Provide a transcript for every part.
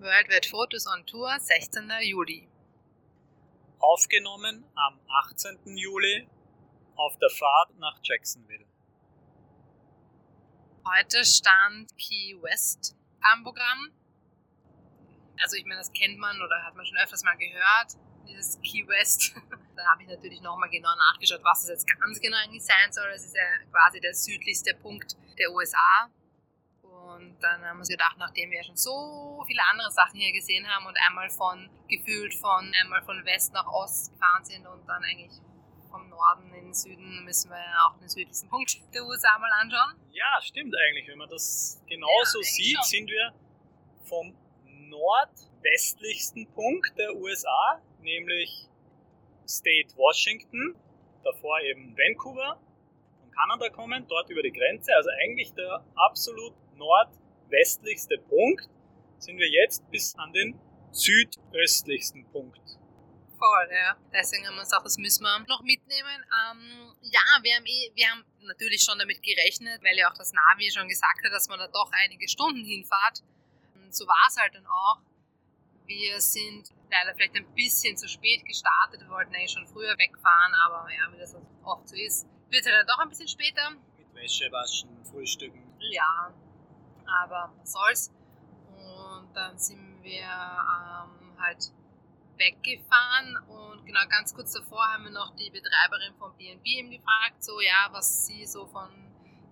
Worldwide Photos on Tour, 16. Juli. Aufgenommen am 18. Juli auf der Fahrt nach Jacksonville. Heute stand Key West am Programm. Also ich meine, das kennt man oder hat man schon öfters mal gehört, dieses Key West. da habe ich natürlich nochmal genau nachgeschaut, was das jetzt ganz genau eigentlich sein soll. Es ist ja quasi der südlichste Punkt der USA. Und dann haben wir uns gedacht, nachdem wir schon so viele andere Sachen hier gesehen haben und einmal von gefühlt von einmal von West nach Ost gefahren sind und dann eigentlich vom Norden in den Süden müssen wir ja auch den südlichsten Punkt der USA mal anschauen. Ja, stimmt eigentlich. Wenn man das genauso ja, sieht, schon. sind wir vom nordwestlichsten Punkt der USA, nämlich State Washington, davor eben Vancouver, von Kanada kommen, dort über die Grenze, also eigentlich der absolut nordwestlichste Punkt, sind wir jetzt bis an den südöstlichsten Punkt. Voll, ja. Deswegen haben wir uns auch, das müssen wir noch mitnehmen. Ähm, ja, wir haben, eh, wir haben natürlich schon damit gerechnet, weil ja auch das Navi schon gesagt hat, dass man da doch einige Stunden hinfahrt. Und so war es halt dann auch. Wir sind leider vielleicht ein bisschen zu spät gestartet. Wir wollten eigentlich schon früher wegfahren, aber ja, wie das oft so ist, wird es halt dann doch ein bisschen später. Mit Wäsche waschen, frühstücken. Ja, aber was soll's. Und dann sind wir ähm, halt weggefahren und genau ganz kurz davor haben wir noch die Betreiberin von B&B gefragt, so ja, was sie so von,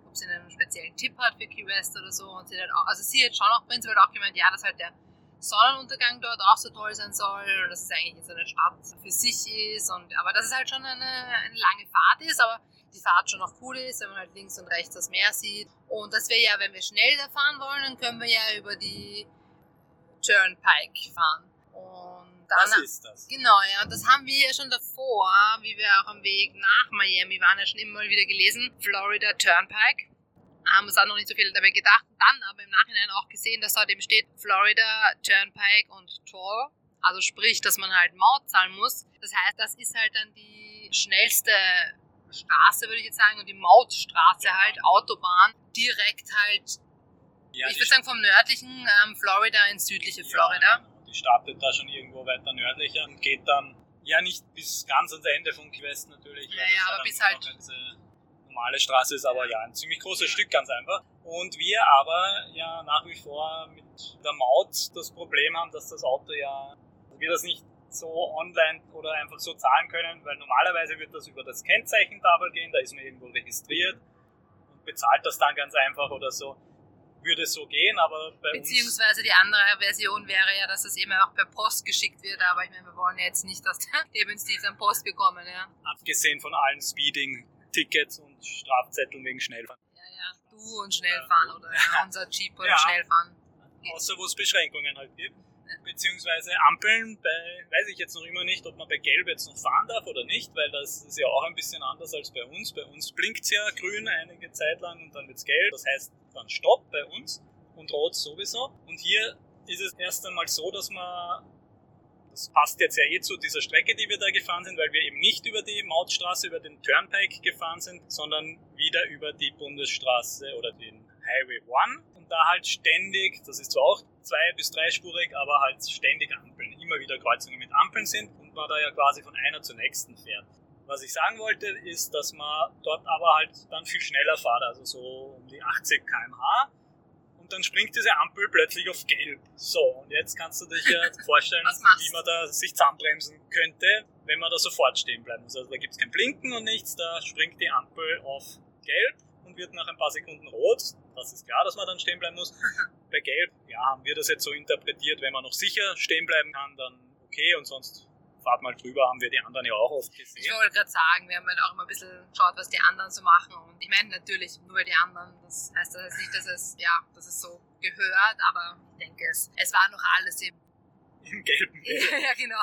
ob sie einen speziellen Tipp hat für Key West oder so und sie hat auch, also sie hat schon auch prinzipiell auch gemeint, ja, dass halt der Sonnenuntergang dort auch so toll sein soll und dass es eigentlich so eine Stadt für sich ist und aber dass es halt schon eine, eine lange Fahrt ist, aber die Fahrt schon noch cool ist, wenn man halt links und rechts das Meer sieht. Und dass wir ja, wenn wir schnell da fahren wollen, dann können wir ja über die Turnpike fahren. Und dann, Was ist das? Genau, ja, und das haben wir ja schon davor, wie wir auch am Weg nach Miami waren, ja schon immer wieder gelesen. Florida Turnpike. Haben uns auch noch nicht so viel dabei gedacht. Dann aber im Nachhinein auch gesehen, dass dort eben steht Florida Turnpike und Toll. Also sprich, dass man halt Maut zahlen muss. Das heißt, das ist halt dann die schnellste Straße, würde ich jetzt sagen, und die Mautstraße halt, Autobahn, direkt halt, ja, ich würde sagen, vom nördlichen ähm, Florida ins südliche Florida. Ja, die startet da schon irgendwo weiter nördlicher und geht dann, ja, nicht bis ganz ans Ende von Key West natürlich. Ja, ja, aber bis halt. normale Straße ist aber ja ein ziemlich großes Stück, ganz einfach. Und wir aber ja nach wie vor mit der Maut das Problem haben, dass das Auto ja, wir das nicht so online oder einfach so zahlen können, weil normalerweise wird das über das Kennzeichentafel gehen, da ist man irgendwo registriert und bezahlt das dann ganz einfach oder so. Würde so gehen, aber bei Beziehungsweise die andere Version wäre ja, dass es eben auch per Post geschickt wird, aber ich meine, wir wollen ja jetzt nicht, dass eben Steve dann Post bekommen, ja. Abgesehen von allen Speeding-Tickets und Strafzetteln wegen Schnellfahren. Ja, ja, du und Schnellfahren oder ja, unser Jeep und ja. Schnellfahren. Außer wo es Beschränkungen halt gibt beziehungsweise Ampeln bei, weiß ich jetzt noch immer nicht, ob man bei Gelb jetzt noch fahren darf oder nicht, weil das ist ja auch ein bisschen anders als bei uns. Bei uns blinkt es ja grün einige Zeit lang und dann wird es gelb, das heißt dann Stopp bei uns und Rot sowieso. Und hier ist es erst einmal so, dass man, das passt jetzt ja eh zu dieser Strecke, die wir da gefahren sind, weil wir eben nicht über die Mautstraße, über den Turnpike gefahren sind, sondern wieder über die Bundesstraße oder den Highway 1 und da halt ständig, das ist zwar auch zwei- bis dreispurig, aber halt ständig Ampeln, immer wieder Kreuzungen mit Ampeln sind und man da ja quasi von einer zur nächsten fährt. Was ich sagen wollte, ist, dass man dort aber halt dann viel schneller fährt, also so um die 80 km/h. Und dann springt diese Ampel plötzlich auf gelb. So, und jetzt kannst du dich ja vorstellen, wie man da sich zusammenbremsen könnte, wenn man da sofort stehen bleiben muss. Also da gibt es kein Blinken und nichts, da springt die Ampel auf gelb und wird nach ein paar Sekunden rot. Das ist klar, dass man dann stehen bleiben muss. Bei Gelb, ja, haben wir das jetzt so interpretiert, wenn man noch sicher stehen bleiben kann, dann okay und sonst fahrt mal drüber, haben wir die anderen ja auch oft gesehen. Ich wollte gerade sagen, wir haben halt auch immer ein bisschen geschaut, was die anderen so machen und ich meine natürlich nur die anderen, das heißt das heißt nicht, dass es, ja, dass es so gehört, aber ich denke, es, es war noch alles im, im gelben ja, genau.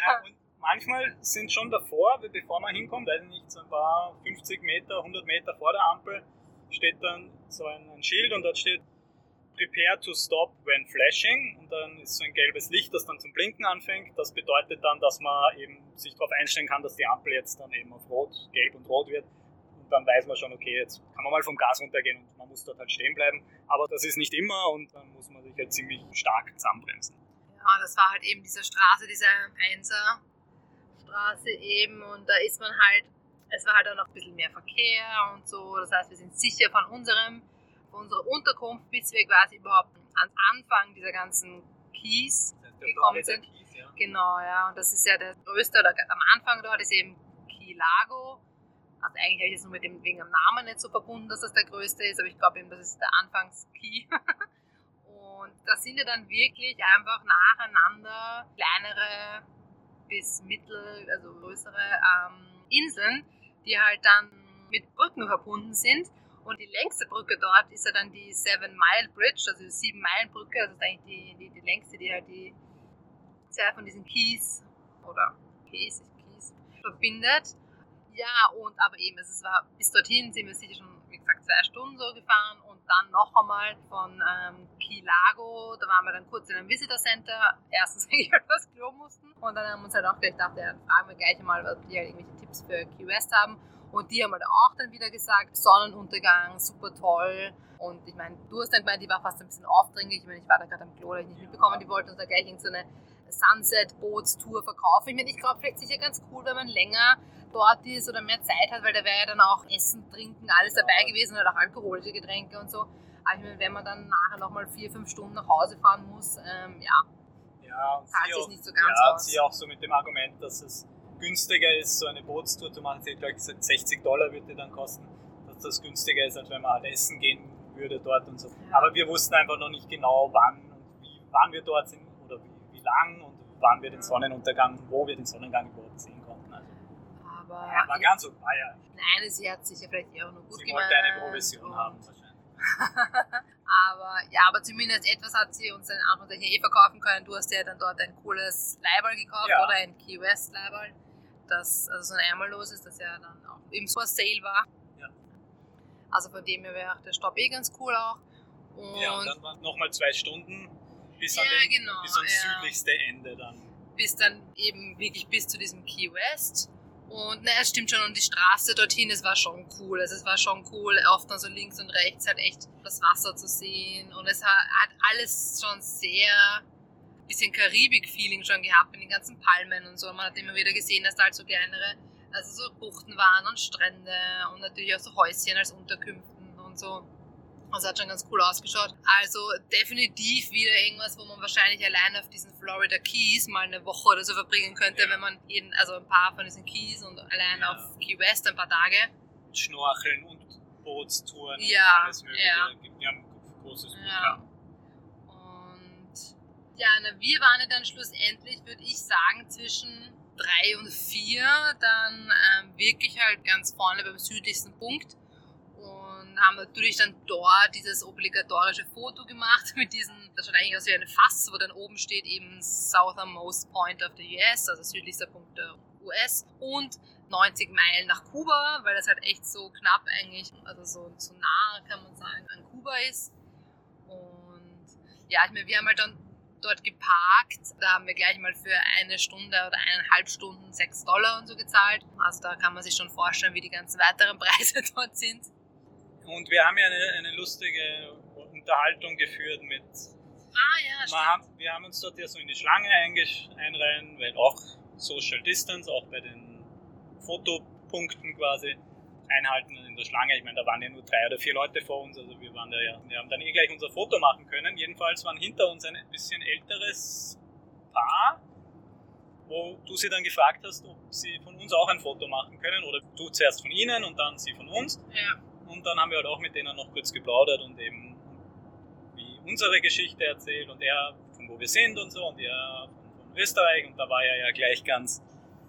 ja, und manchmal sind schon davor, bevor man hinkommt, weiß nicht, so ein paar 50 Meter, 100 Meter vor der Ampel, steht dann so ein, ein Schild und dort steht Prepare to stop when flashing und dann ist so ein gelbes Licht, das dann zum Blinken anfängt. Das bedeutet dann, dass man eben sich darauf einstellen kann, dass die Ampel jetzt dann eben auf Rot, Gelb und Rot wird. Und dann weiß man schon, okay, jetzt kann man mal vom Gas runtergehen und man muss dort halt stehen bleiben. Aber das ist nicht immer und dann muss man sich halt ziemlich stark zusammenbremsen. Ja, das war halt eben diese Straße, diese Einser-Straße eben und da ist man halt, es war halt auch noch ein bisschen mehr Verkehr und so. Das heißt, wir sind sicher von unserem, von unserer Unterkunft, bis wir quasi überhaupt ans Anfang dieser ganzen Keys gekommen sind. Kies, ja. Genau, ja. Und das ist ja der größte, oder am Anfang dort ist eben Key Lago. Also eigentlich habe ich es nur mit dem wegen dem Namen nicht so verbunden, dass das der größte ist, aber ich glaube eben, das ist der Anfangs-Key. Und da sind ja dann wirklich einfach nacheinander kleinere bis mittel, also größere ähm, Inseln, die halt dann mit Brücken verbunden sind. Und die längste Brücke dort ist ja dann die Seven Mile Bridge, also die Sieben Meilen Brücke. Also eigentlich die, die, die längste, die halt die zwei von diesen Keys oder Keys, Keys verbindet. Ja, und aber eben, also es war bis dorthin sind wir sicher schon, wie gesagt, zwei Stunden so gefahren dann noch einmal von ähm, Lago, da waren wir dann kurz in einem Visitor Center. Erstens, weil halt was Klo mussten und dann haben wir uns halt auch gleich gedacht, ja, fragen wir gleich mal, ob die halt irgendwelche Tipps für Key West haben. Und die haben halt auch dann wieder gesagt, Sonnenuntergang, super toll. Und ich meine, du hast dann gemeint, die war fast ein bisschen aufdringlich. Ich meine, ich war da gerade am Klo, da ich nicht mitbekommen, die wollten uns da gleich irgendeine so Sunset-Bootstour verkaufen. Ich meine, ich glaube, vielleicht sicher ganz cool, wenn man länger dort ist oder mehr Zeit hat, weil da wäre ja dann auch Essen, Trinken, alles dabei gewesen und auch alkoholische Getränke und so. Aber ich meine, wenn man dann nachher nochmal vier, fünf Stunden nach Hause fahren muss, ähm, ja, Ja, und zahlt sie sich auch, nicht so ganz ja, aus. sie auch so mit dem Argument, dass es günstiger ist, so eine Bootstour zu machen. Sie hat gesagt, 60 Dollar würde dann kosten, dass das günstiger ist, als wenn man halt essen gehen würde dort und so. Ja. Aber wir wussten einfach noch nicht genau, wann und wie, wann wir dort sind oder wie, wie lang und wann wir den Sonnenuntergang, wo wir den Sonnengang überhaupt sehen konnten. Also, Aber ja, war ganz so, ah ja, nein, sie hat sich ja vielleicht eher nur gut sie gemeint. wollte eine Provision und- haben wahrscheinlich. aber ja, aber zumindest etwas hat sie uns dann Anführungszeichen eh verkaufen können. Du hast ja dann dort ein cooles Leiberl gekauft Ja. oder ein Key West Leiberl, das also so ein ärmellos ist, das ja dann auch im Store Sale war. Ja. Also von dem her wäre der Stopp eh ganz cool auch. Und Ja, und dann waren nochmal zwei Stunden bis, an Ja, den, genau, bis ans ja. südlichste Ende dann. bis dann eben wirklich bis zu diesem Key West. Und na, es stimmt schon, und die Straße dorthin, es war schon cool. Also es war schon cool, oft dann so links und rechts halt echt das Wasser zu sehen. Und es hat, alles schon sehr bisschen Karibik-Feeling schon gehabt mit den ganzen Palmen und so. Man hat immer wieder gesehen, dass da halt so kleinere, also so Buchten waren und Strände und natürlich auch so Häuschen als Unterkünften und so. Also hat schon ganz cool ausgeschaut. Also definitiv wieder irgendwas, wo man wahrscheinlich allein auf diesen Florida Keys mal eine Woche oder so verbringen könnte, Ja. wenn man jeden, also ein paar von diesen Keys und allein Ja. auf Key West ein paar Tage. Schnorcheln und Bootstouren Ja, und alles mögliche. ja. Wir haben ein großes Ja. Programm. Und ja, na, wir waren ja dann schlussendlich, würde ich sagen, zwischen drei und vier dann ähm, wirklich halt ganz vorne beim südlichsten Punkt und haben natürlich dann dort dieses obligatorische Foto gemacht mit diesem, das schaut eigentlich aus wie ein Fass, wo dann oben steht eben Southernmost Point of the US, also südlichster Punkt der US und 90 Meilen nach Kuba, weil das halt echt so knapp eigentlich, also so, so nah kann man sagen, an Kuba ist. Und ja, ich meine, wir haben halt dann dort geparkt. Da haben wir gleich mal für eine Stunde oder eineinhalb Stunden sechs Dollar und so gezahlt. Also da kann man sich schon vorstellen, wie die ganzen weiteren Preise dort sind. Und wir haben ja eine, eine lustige Unterhaltung geführt mit. Ah ja, stimmt. haben, wir haben uns dort ja so in die Schlange einreihen, weil auch Social Distance, auch bei den Fotopunkten quasi einhalten in der Schlange. Ich meine, da waren ja nur drei oder vier Leute vor uns, also wir waren da ja. Wir haben dann eh gleich unser Foto machen können. Jedenfalls waren hinter uns ein bisschen älteres Paar, wo du sie dann gefragt hast, ob sie von uns auch ein Foto machen können oder du zuerst von ihnen und dann sie von uns. Ja. Und dann haben wir halt auch mit denen noch kurz geplaudert und eben wie unsere Geschichte erzählt und er von wo wir sind und so und er von, von Österreich und da war er ja gleich ganz,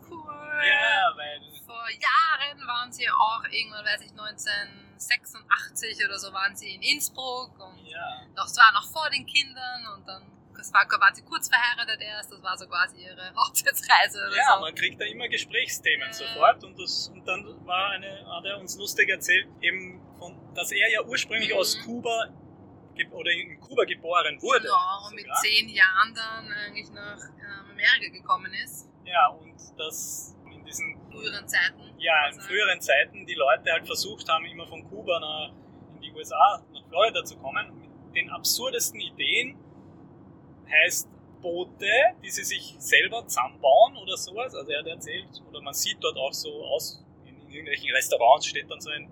Cool. ja, weil, Vor Jahren waren sie auch irgendwann, weiß ich, 1986 oder so waren sie in Innsbruck und ja, das war noch vor den Kindern und dann das war, waren sie kurz verheiratet erst, das war so quasi ihre Hochzeitsreise oder ja, so. man kriegt da immer Gesprächsthemen Ja. sofort und, das, und dann war eine, hat er uns lustig erzählt, eben von, dass er ja ursprünglich Mhm. aus Kuba oder in Kuba geboren wurde. Genau, und mit zehn Jahren dann eigentlich nach ähm, Amerika gekommen ist. Ja, und das in diesen früheren Zeiten. Ja, in Also- früheren Zeiten die Leute halt versucht haben, immer von Kuba nach, in die USA, nach Florida zu kommen, mit den absurdesten Ideen. Heißt Boote, die sie sich selber zusammenbauen oder sowas. Also er hat erzählt, oder man sieht dort auch so aus, in, irgendwelchen Restaurants steht dann so ein,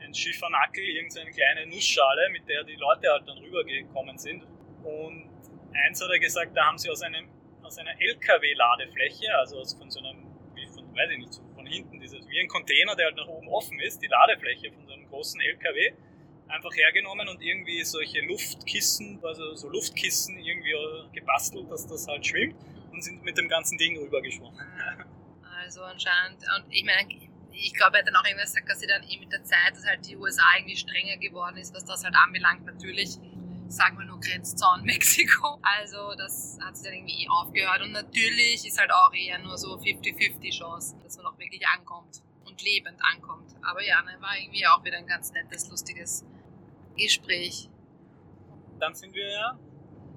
ein Schiffernackel, irgendeine kleine Nussschale, mit der die Leute halt dann rübergekommen sind. Und eins hat er gesagt, da haben sie aus einem aus einer LKW-Ladefläche, also aus, von so einem, wie von, weiß ich nicht, von hinten, dieses, wie ein Container, der halt nach oben offen ist, die Ladefläche von so einem großen LKW, einfach hergenommen und irgendwie solche Luftkissen, also so Luftkissen irgendwie gebastelt, dass das halt schwimmt und sind mit dem ganzen Ding rübergeschwommen. Also anscheinend, und ich meine, ich glaube, er hat dann auch irgendwas gesagt, dass sie dann eh mit der Zeit, dass halt die USA irgendwie strenger geworden ist, was das halt anbelangt, natürlich. Sagen wir nur Grenzzaun Mexiko. Also das hat sich dann irgendwie eh aufgehört. Und natürlich ist halt auch eher nur so 50-50 Chance, dass man auch wirklich ankommt und lebend ankommt. Aber ja, ne, war irgendwie auch wieder ein ganz nettes, lustiges Gespräch. Dann sind wir ja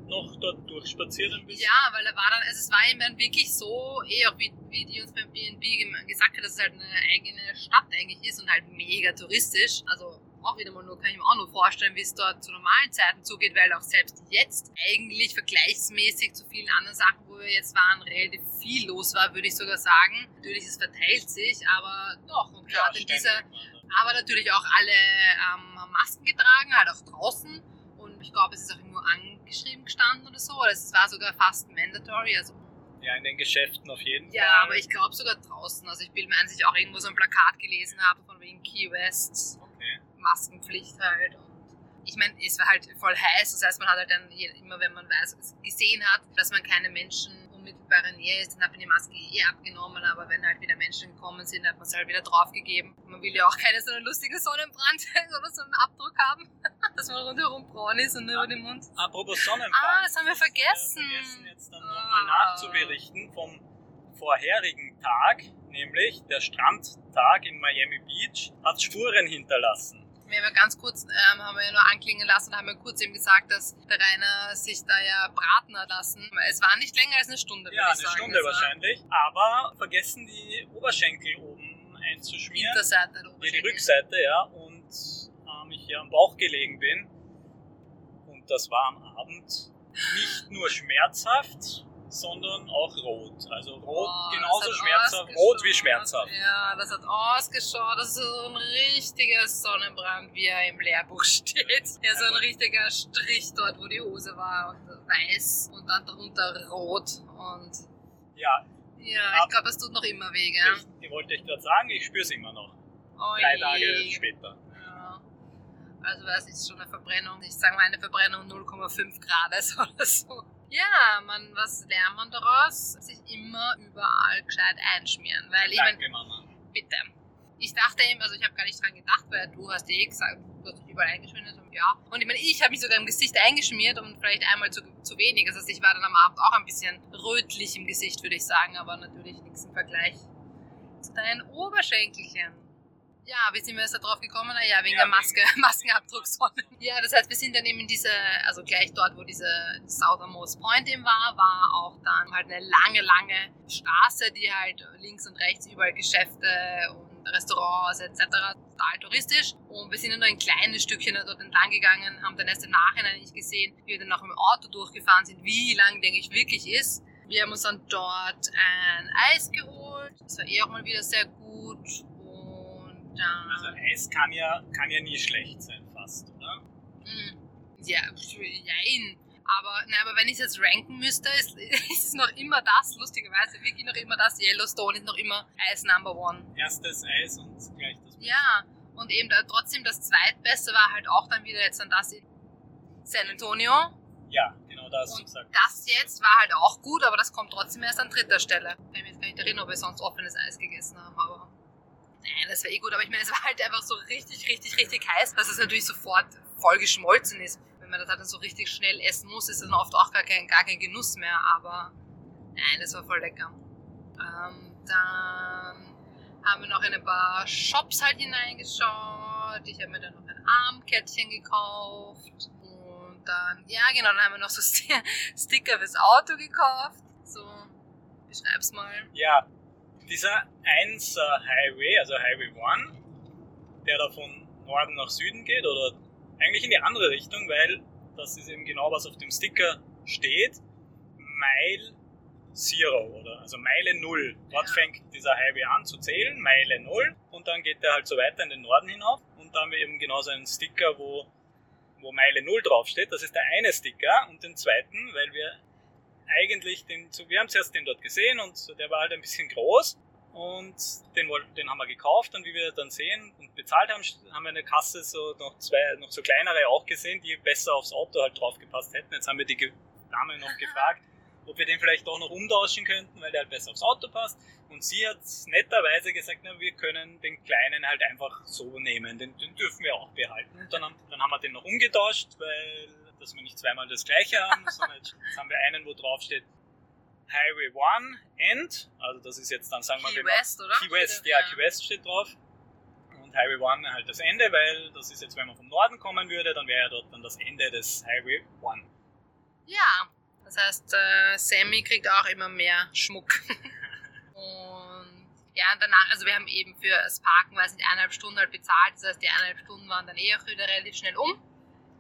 noch dort durchspaziert ein bisschen. Ja, weil er war dann, also es war ihm dann wirklich so, eh auch wie, wie die uns beim BNB gesagt hat, dass es halt eine eigene Stadt eigentlich ist und halt mega touristisch. Also auch wieder mal nur, kann ich mir auch nur vorstellen, wie es dort zu normalen Zeiten zugeht, weil auch selbst jetzt eigentlich vergleichsmäßig zu vielen anderen Sachen, wo wir jetzt waren, relativ viel los war, würde ich sogar sagen. Natürlich, es verteilt sich, aber doch. Und Ja, gerade in dieser, aber natürlich auch alle ähm, haben Masken getragen, halt auch draußen. Und ich glaube, es ist auch irgendwo angeschrieben gestanden oder so. Oder es war sogar fast mandatory. Also. Ja, in den Geschäften auf jeden Fall. ja, aber ich glaube sogar draußen. Also ich bilde mir ein, dass ich auch irgendwo so ein Plakat gelesen habe von wegen Key West, Okay. Maskenpflicht halt. Und ich meine, es war halt voll heiß. Das heißt, man hat halt dann immer, wenn man weiß, gesehen hat, dass man keine Menschen unmittelbare Nähe ist, dann hat man die Maske eh abgenommen. Aber wenn halt wieder Menschen gekommen sind, hat man sie halt wieder draufgegeben. Man will ja auch keine so einen lustigen Sonnenbrand oder so einen Abdruck haben, dass man rundherum braun ist und nur über den Mund. Apropos Sonnenbrand. Ah, das haben wir Das, äh, vergessen. vergessen jetzt dann Ah. nochmal nachzuberichten vom vorherigen Tag, nämlich der Strandtag in Miami Beach, hat Spuren hinterlassen. Wir haben ja ganz kurz, ähm, haben wir ja nur anklingen lassen und haben ja kurz eben gesagt, dass der Rainer sich da ja braten hat lassen. Es war nicht länger als eine Stunde, würde Ja, ich eine sagen. Stunde Es war wahrscheinlich. Aber vergessen die Oberschenkel oben einzuschmieren. Hinterseite der Ja, die Oberschenkel. Rückseite, ja. Und ähm, ich hier am Bauch gelegen bin. Und das war am Abend nicht nur schmerzhaft, sondern auch rot. Also rot, Boah, genauso das schmerzhaft, rot wie schmerzhaft. Ja, das hat ausgeschaut. Das ist so ein richtiger Sonnenbrand, wie er im Lehrbuch steht. Ja, so ein richtiger Strich dort, wo die Hose war. Und weiß und dann darunter rot. Und Ja, ja, ich glaube, es tut noch immer weh, gell? ich, die wollte ich gerade sagen, ich spüre es immer noch. Oh Drei. Tage später. Ja. Also das ist schon eine Verbrennung. Ich sage mal eine Verbrennung 0,5 Grad oder so. Ja, man, was lernt man daraus? Sich immer überall gescheit einschmieren. Weil ich Danke, Mama. bitte. Ich dachte eben, also ich habe gar nicht dran gedacht, weil du hast eh gesagt, du hast dich überall eingeschmiert. Und ja. Und ich meine, ich habe mich sogar im Gesicht eingeschmiert und vielleicht einmal zu, zu wenig. Das heißt, ich war dann am Abend auch ein bisschen rötlich im Gesicht, würde ich sagen, aber natürlich nichts im Vergleich zu deinen Oberschenkelchen. Ja, wie sind wir jetzt da drauf gekommen? Na ja, wegen Ja, der Maske, Maskenabdruck Sonne. Ja, das heißt, wir sind dann eben diese, also gleich dort, wo diese Southernmost Point eben war, war auch dann halt eine lange, lange Straße, die halt links und rechts überall Geschäfte und Restaurants etc. total touristisch. Und wir sind dann nur ein kleines Stückchen dort entlang gegangen, haben dann erst im Nachhinein nicht gesehen, wie wir dann noch im Auto durchgefahren sind, wie lang, denke ich, wirklich ist. Wir haben uns dann dort ein Eis geholt. Das war eh auch mal wieder sehr gut. Dann. Also Eis kann ja, kann ja nie schlecht sein, fast, oder? Mm, Ja, jein. Aber, na, aber wenn ich es jetzt ranken müsste, ist, ist es noch immer das, lustigerweise, wirklich noch immer das. Yellowstone ist noch immer Eis Number One. Erstes Eis und gleich das Beste. Ja, und eben da, trotzdem das zweitbeste war halt auch dann wieder jetzt dann das in San Antonio. Ja, genau das Und gesagt. das jetzt war halt auch gut, aber das kommt trotzdem erst an dritter Stelle. Ich kann mich jetzt gar nicht erinnern, ob wir sonst offenes Eis gegessen haben, aber. Nein, das war eh gut, aber ich meine, es war halt einfach so richtig, richtig, richtig heiß, dass es natürlich sofort voll geschmolzen ist. Wenn man das halt dann so richtig schnell essen muss, ist es dann oft auch gar kein, gar kein Genuss mehr, aber nein, das war voll lecker. Ähm, dann haben wir noch in ein paar Shops halt hineingeschaut. Ich habe mir dann noch ein Armkettchen gekauft. Und dann, ja genau, dann haben wir noch so Sti- Sticker fürs Auto gekauft. So, beschreib's mal. Ja, dieser 1er Highway, also Highway 1, der da von Norden nach Süden geht oder eigentlich in die andere Richtung, weil das ist eben genau was auf dem Sticker steht. Mile Zero oder also Meile Null. Dort ja. fängt dieser Highway an zu zählen, Meile Null und dann geht der halt so weiter in den Norden hinauf und da haben wir eben genau so einen Sticker, wo, wo Meile Null draufsteht. Das ist der eine Sticker und den zweiten, weil wir eigentlich den, wir haben zuerst den dort gesehen und der war halt ein bisschen groß und den, den haben wir gekauft und wie wir dann sehen und bezahlt haben, haben wir in der Kasse so noch zwei, noch so kleinere auch gesehen, die besser aufs Auto halt draufgepasst hätten. Jetzt haben wir die Dame noch gefragt, ob wir den vielleicht auch noch umtauschen könnten, weil der halt besser aufs Auto passt. Und sie hat netterweise gesagt, na, wir können den kleinen halt einfach so nehmen, den, den dürfen wir auch behalten. Und dann haben, dann haben wir den noch umgetauscht, weil dass wir nicht zweimal das gleiche haben, sondern jetzt haben wir einen, wo drauf steht Highway 1 End, also das ist jetzt dann, sagen wir mal, West, oder? Key West, ja, Key West steht drauf. Und Highway 1 halt das Ende, weil das ist jetzt, wenn man vom Norden kommen würde, dann wäre ja dort dann das Ende des Highway 1. Ja, das heißt, äh, Sammy kriegt auch immer mehr Schmuck. und ja, danach, also wir haben eben für das Parken, weiß nicht, eineinhalb Stunden halt bezahlt. Das heißt, die eineinhalb Stunden waren dann eh auch wieder relativ schnell um.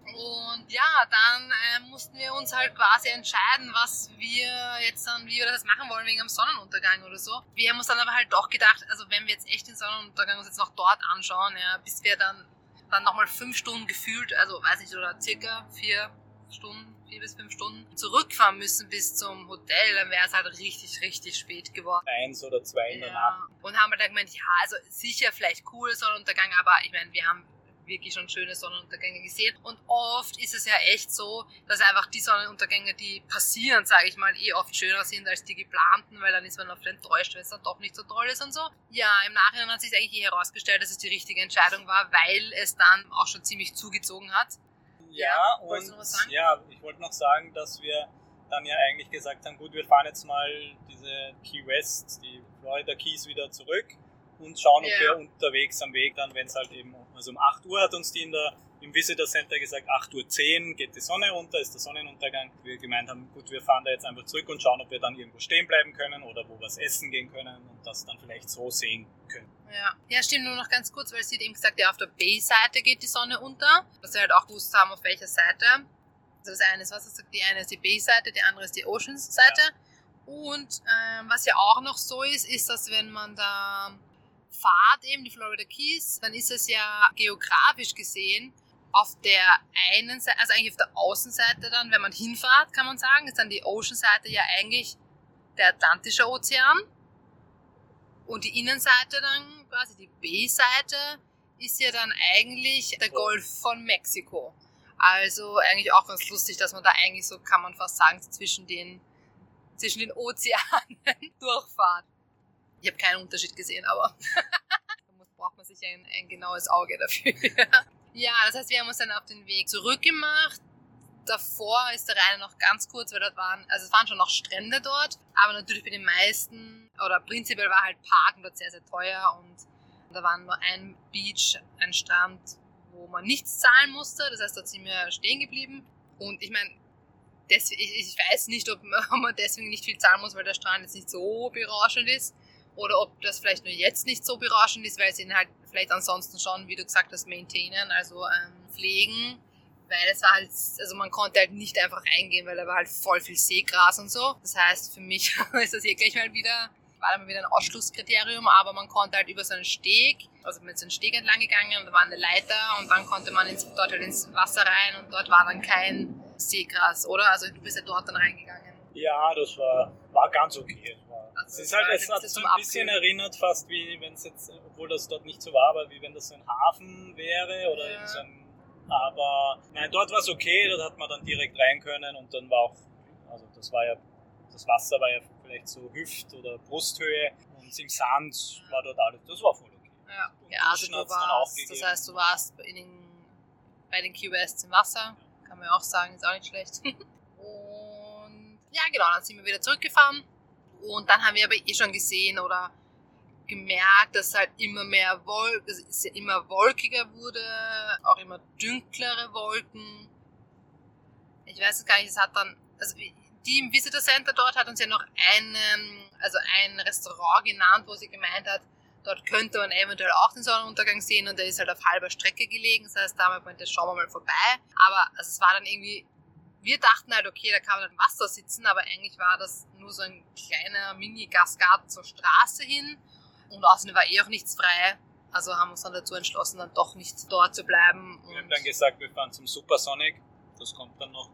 Und ja, dann äh, mussten wir uns halt quasi entscheiden, was wir jetzt dann, wie wir das machen wollen wegen dem Sonnenuntergang oder so. Wir haben uns dann aber halt doch gedacht, also wenn wir jetzt echt den Sonnenuntergang uns jetzt noch dort anschauen, ja, bis wir dann, dann nochmal fünf Stunden gefühlt, also weiß nicht, oder circa vier Stunden, vier bis fünf Stunden zurückfahren müssen bis zum Hotel, dann wäre es halt richtig, richtig spät geworden. Eins oder zwei in der. Nacht. Und haben wir dann gemeint, ja, also sicher vielleicht cool Sonnenuntergang, aber ich meine, wir haben wirklich schon schöne Sonnenuntergänge gesehen. Und oft ist es ja echt so, dass einfach die Sonnenuntergänge, die passieren, sage ich mal, eh oft schöner sind als die geplanten, weil dann ist man oft enttäuscht, wenn es dann doch nicht so toll ist und so. Ja, im Nachhinein hat sich eigentlich eh herausgestellt, dass es die richtige Entscheidung war, weil es dann auch schon ziemlich zugezogen hat. Ja, ja und ja, ich wollte noch sagen, dass wir dann ja eigentlich gesagt haben, gut, wir fahren jetzt mal diese Key West, die Florida Keys wieder zurück und schauen, ob yeah. wir unterwegs am Weg dann, wenn es halt eben, also um 8 Uhr hat uns die in der, im Visitor Center gesagt, 8 Uhr 10 geht die Sonne runter, ist der Sonnenuntergang. Wir gemeint haben, gut, wir fahren da jetzt einfach zurück und schauen, ob wir dann irgendwo stehen bleiben können oder wo was essen gehen können und das dann vielleicht so sehen können. Ja, ja stimmt, nur noch ganz kurz, weil sie hat eben gesagt, ja, auf der Bay-Seite geht die Sonne unter, dass wir halt auch gewusst haben, auf welcher Seite. Also das eine ist, was sagt, die eine ist die Bay-Seite, die andere ist die Oceans-Seite. Ja. Und ähm, was ja auch noch so ist, ist, dass wenn man da fahrt, eben die Florida Keys, dann ist es ja geografisch gesehen auf der einen Seite, also eigentlich auf der Außenseite dann, wenn man hinfahrt, kann man sagen, ist dann die Ocean-Seite ja eigentlich der Atlantische Ozean. Und die Innenseite dann, quasi die B-Seite, ist ja dann eigentlich der Golf von Mexiko. Also eigentlich auch ganz lustig, dass man da eigentlich so, kann man fast sagen, zwischen den, zwischen den Ozeanen durchfahrt. Ich habe keinen Unterschied gesehen, aber da braucht man sich ein, ein genaues Auge dafür. ja, das heißt, wir haben uns dann auf den Weg zurückgemacht. Davor ist der Reine noch ganz kurz, weil dort waren, also es waren schon noch Strände dort, aber natürlich bei den meisten, oder prinzipiell war halt Parken dort sehr, sehr teuer und da war nur ein Beach, ein Strand, wo man nichts zahlen musste. Das heißt, dort sind wir stehen geblieben. Und ich meine, ich weiß nicht, ob man deswegen nicht viel zahlen muss, weil der Strand jetzt nicht so berauschend ist oder ob das vielleicht nur jetzt nicht so berauschend ist, weil sie ihn halt vielleicht ansonsten schon, wie du gesagt hast, maintainen, also ähm, pflegen. Weil es war halt, also man konnte halt nicht einfach reingehen, weil da war halt voll viel Seegras und so. Das heißt, für mich ist das hier gleich mal wieder, war dann wieder ein Ausschlusskriterium, aber man konnte halt über so einen Steg, also mit so einem Steg entlang gegangen und da war eine Leiter und dann konnte man ins, dort halt ins Wasser rein und dort war dann kein Seegras, oder? Also du bist ja dort dann reingegangen. Ja, das war, war ganz okay. Also es ist halt, es hat so ein bisschen erinnert, fast wie wenn es jetzt, obwohl das dort nicht so war, aber wie wenn das so ein Hafen wäre oder ja. so ein, aber nein, dort war es okay, dort hat man dann direkt rein können und dann war auch, also das war ja, das Wasser war ja vielleicht so Hüft- oder Brusthöhe und im Sand war dort alles, das war voll okay. Ja, ja also du warst, das heißt, du warst den, bei den Key im Wasser, kann man ja auch sagen, ist auch nicht schlecht. ja, genau, dann sind wir wieder zurückgefahren und dann haben wir aber eh schon gesehen oder gemerkt, dass halt immer mehr Wolken, es immer wolkiger wurde, auch immer dünklere Wolken. Ich weiß es gar nicht, es hat dann, also die im Visitor Center dort hat uns ja noch ein, also ein Restaurant genannt, wo sie gemeint hat, dort könnte man eventuell auch den Sonnenuntergang sehen und der ist halt auf halber Strecke gelegen. Das heißt, da haben wir gemeint, das schauen wir mal vorbei. Aber also es war dann irgendwie, wir dachten halt, okay, da kann man dann Wasser sitzen, aber eigentlich war das nur so ein kleiner Mini-Gasgarten zur Straße hin und außerdem war eh auch nichts frei. Also haben wir uns dann dazu entschlossen, dann doch nicht dort zu bleiben. Wir haben dann gesagt, wir fahren zum Supersonic. Das kommt dann noch.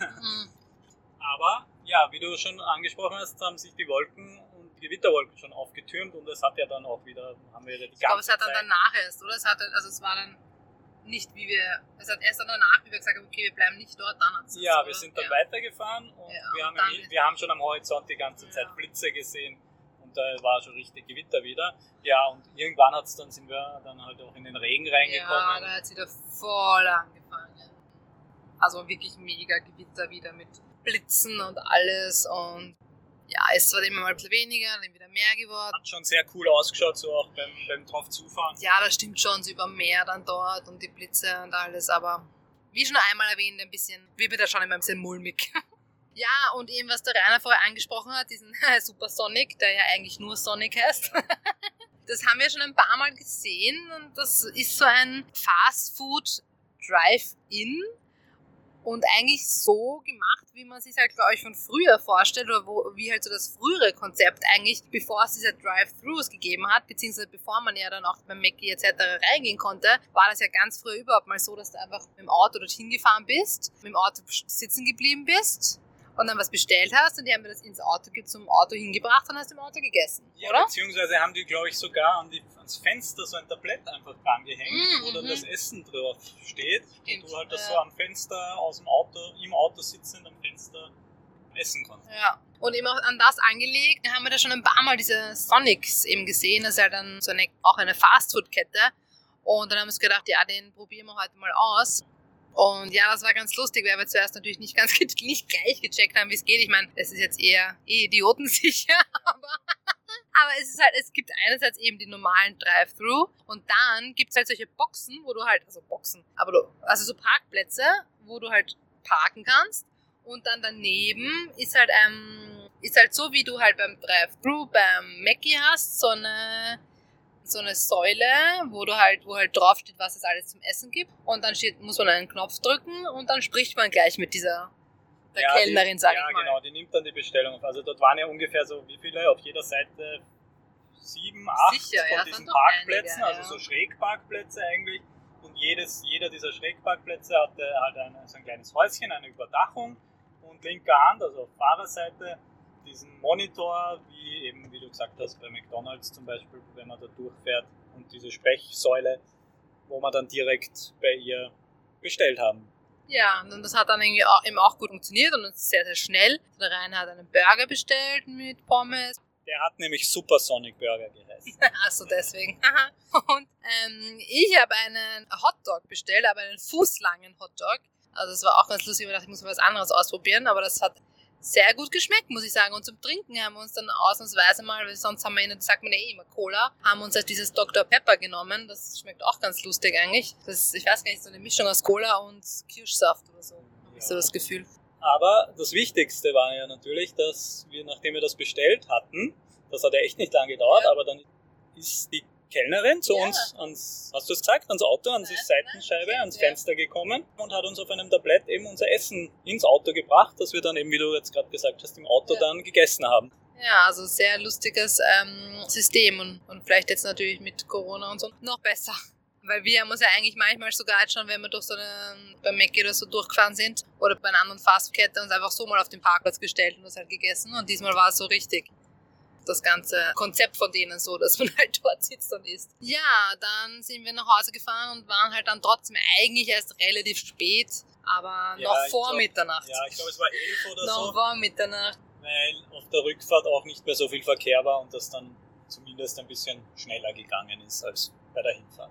Mhm. Aber ja, wie du schon angesprochen hast, haben sich die Wolken und die Gewitterwolken schon aufgetürmt und es hat ja dann auch wieder, haben wir die ganze Ich glaube, es hat dann Zeit danach erst, oder? Es hat, also es war dann nicht wie wir, es hat erst dann danach, wie wir gesagt haben, okay, wir bleiben nicht dort, dann hat Ja, wir sind dann ja. weitergefahren und ja, wir, haben im, wir haben schon am Horizont die ganze Zeit ja. Blitze gesehen und da war schon richtig Gewitter wieder. Ja, und irgendwann hat's dann, sind wir dann halt auch in den Regen reingekommen. Ja, da hat es wieder voll angefangen. Also wirklich mega Gewitter wieder mit Blitzen und alles und ja, es war immer mal ein bisschen weniger, dann wieder mehr geworden. Hat schon sehr cool ausgeschaut, so auch beim, beim drauf zufahren. Ja, das stimmt schon, so über Meer dann dort und die Blitze und alles, aber wie schon einmal erwähnt, ein bisschen, wie mir da schon immer ein bisschen mulmig. ja, und eben, was der Rainer vorher angesprochen hat, diesen Super Sonic, der ja eigentlich nur Sonic heißt. das haben wir schon ein paar Mal gesehen und das ist so ein Fast Food Drive-In und eigentlich so gemacht, wie man sich halt, glaube ich, von früher vorstellt oder wo, wie halt so das frühere Konzept eigentlich, bevor es diese Drive-Thrus gegeben hat, beziehungsweise bevor man ja dann auch beim Mackie etc. reingehen konnte, war das ja ganz früher überhaupt mal so, dass du einfach mit dem Auto dorthin gefahren bist, mit dem Auto sitzen geblieben bist und dann was bestellt hast und die haben mir das ins Auto zum Auto hingebracht und hast im Auto gegessen, ja, oder? Beziehungsweise haben die, glaube ich, sogar an die, ans Fenster so ein Tablett einfach dran gehängt, mm, wo dann mhm. das Essen drauf steht Stimmt, und du halt das so am Fenster aus dem Auto, im Auto sitzend am Fenster essen kannst. Ja. Und eben auch an das angelegt, haben wir da schon ein paar Mal diese Sonics eben gesehen, das ist ja dann so eine, auch eine Fastfood-Kette. Und dann haben wir uns gedacht, ja, den probieren wir heute mal aus. Und ja, das war ganz lustig, weil wir zuerst natürlich nicht ganz nicht gleich gecheckt haben, wie es geht. Ich meine, es ist jetzt eher eh idiotensicher, aber, aber es ist halt, es gibt einerseits eben die normalen Drive-Thru und dann gibt es halt solche Boxen, wo du halt, also Boxen, aber du, also so Parkplätze, wo du halt parken kannst und dann daneben ist halt ähm, ist halt so, wie du halt beim Drive-Thru beim Mackie hast, so eine so eine Säule, wo du halt, wo halt drauf steht, was es alles zum Essen gibt. Und dann steht, muss man einen Knopf drücken und dann spricht man gleich mit dieser der ja, Kellnerin, sag ja, ich mal. Ja, genau, die nimmt dann die Bestellung auf. Also dort waren ja ungefähr so, wie viele auf jeder Seite? Sieben, acht Sicher, von ja, diesen Parkplätzen, einige, also so Schrägparkplätze eigentlich. Und jedes, jeder dieser Schrägparkplätze hatte halt ein, so ein kleines Häuschen, eine Überdachung. Und linker Hand, also auf Fahrerseite, diesen Monitor, wie eben, gesagt hast, bei McDonalds zum Beispiel, wenn man da durchfährt und diese Sprechsäule, wo wir dann direkt bei ihr bestellt haben. Ja, und das hat dann irgendwie auch, eben auch gut funktioniert und sehr, sehr schnell. Der Rainer hat einen Burger bestellt mit Pommes. Der hat nämlich Supersonic Burger geheißen. Achso, deswegen. und ähm, ich habe einen Hotdog bestellt, aber einen fußlangen Hotdog. Also es war auch ganz lustig, ich dachte, ich muss mal was anderes ausprobieren, aber das hat sehr gut geschmeckt, muss ich sagen. Und zum Trinken haben wir uns dann ausnahmsweise mal, weil sonst haben wir ihnen, sagt man ja eh immer Cola, haben uns halt dieses Dr. Pepper genommen. Das schmeckt auch ganz lustig eigentlich. Das ist, ich weiß gar nicht, so eine Mischung aus Cola und Kirschsaft oder so. Ja. So das Gefühl. Aber das Wichtigste war ja natürlich, dass wir, nachdem wir das bestellt hatten, das hat ja echt nicht lange gedauert, ja. aber dann ist die Kellnerin zu ja. uns ans, hast du es gesagt, ans Auto, an die Seitenscheibe, ans Fenster gekommen und hat uns auf einem Tablett eben unser Essen ins Auto gebracht, das wir dann eben, wie du jetzt gerade gesagt hast, im Auto ja. dann gegessen haben. Ja, also sehr lustiges ähm, System und, und vielleicht jetzt natürlich mit Corona und so noch besser. Weil wir haben uns ja eigentlich manchmal sogar jetzt schon, wenn wir durch so eine, beim Mac oder so durchgefahren sind oder bei einer anderen Fastfood-Kette uns einfach so mal auf den Parkplatz gestellt und das halt gegessen und diesmal war es so richtig das ganze Konzept von denen so, dass man halt dort sitzt und isst. Ja, dann sind wir nach Hause gefahren und waren halt dann trotzdem eigentlich erst relativ spät, aber ja, noch vor glaub, Mitternacht. Ja, ich glaube, es war elf oder noch so. Noch vor Mitternacht. Weil auf der Rückfahrt auch nicht mehr so viel Verkehr war und das dann zumindest ein bisschen schneller gegangen ist als bei der Hinfahrt.